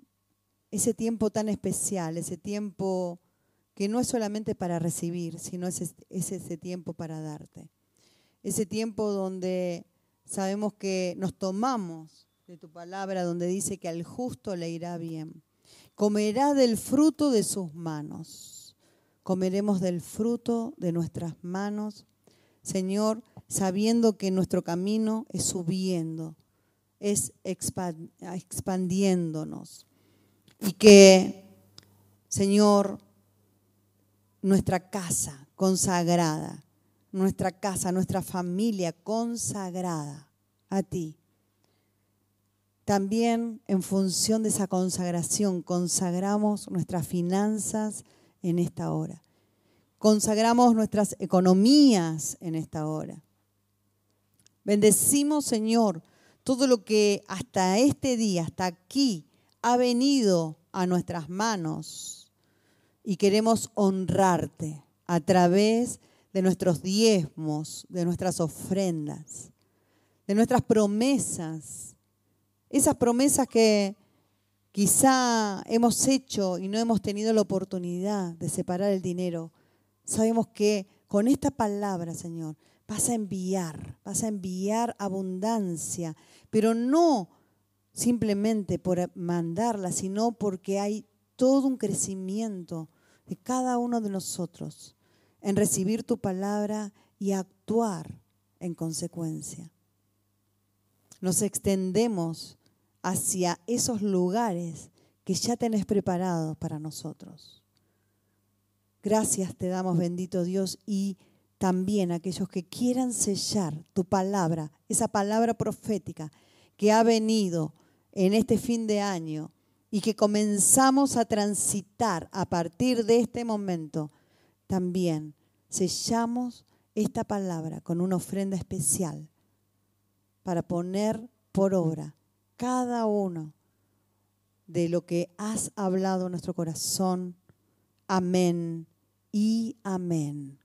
ese tiempo tan especial, ese tiempo que no es solamente para recibir, sino es, es ese tiempo para darte. Ese tiempo donde sabemos que nos tomamos de tu palabra, donde dice que al justo le irá bien comerá del fruto de sus manos. Comeremos del fruto de nuestras manos, Señor, sabiendo que nuestro camino es subiendo, es expandiéndonos. Y que, Señor, nuestra casa consagrada, nuestra casa, nuestra familia consagrada a ti, también en función de esa consagración, consagramos nuestras finanzas en esta hora. Consagramos nuestras economías en esta hora. Bendecimos, Señor, todo lo que hasta este día, hasta aquí, ha venido a nuestras manos y queremos honrarte a través de nuestros diezmos, de nuestras ofrendas. de nuestras promesas, esas promesas que quizá hemos hecho y no hemos tenido la oportunidad de separar el dinero. Sabemos que con esta palabra, Señor, vas a enviar, vas a enviar abundancia, pero no simplemente por mandarla, sino porque hay todo un crecimiento de cada uno de nosotros en recibir tu palabra y actuar en consecuencia. Nos extendemos hacia esos lugares que ya tenés preparados para nosotros. Gracias te damos, bendito Dios, y también aquellos que quieran sellar tu palabra, esa palabra profética que ha venido en este fin de año y que comenzamos a transitar a partir de este momento, también sellamos esta palabra con una ofrenda especial para poner por obra cada uno de lo que has hablado en nuestro corazón. Amén y amén.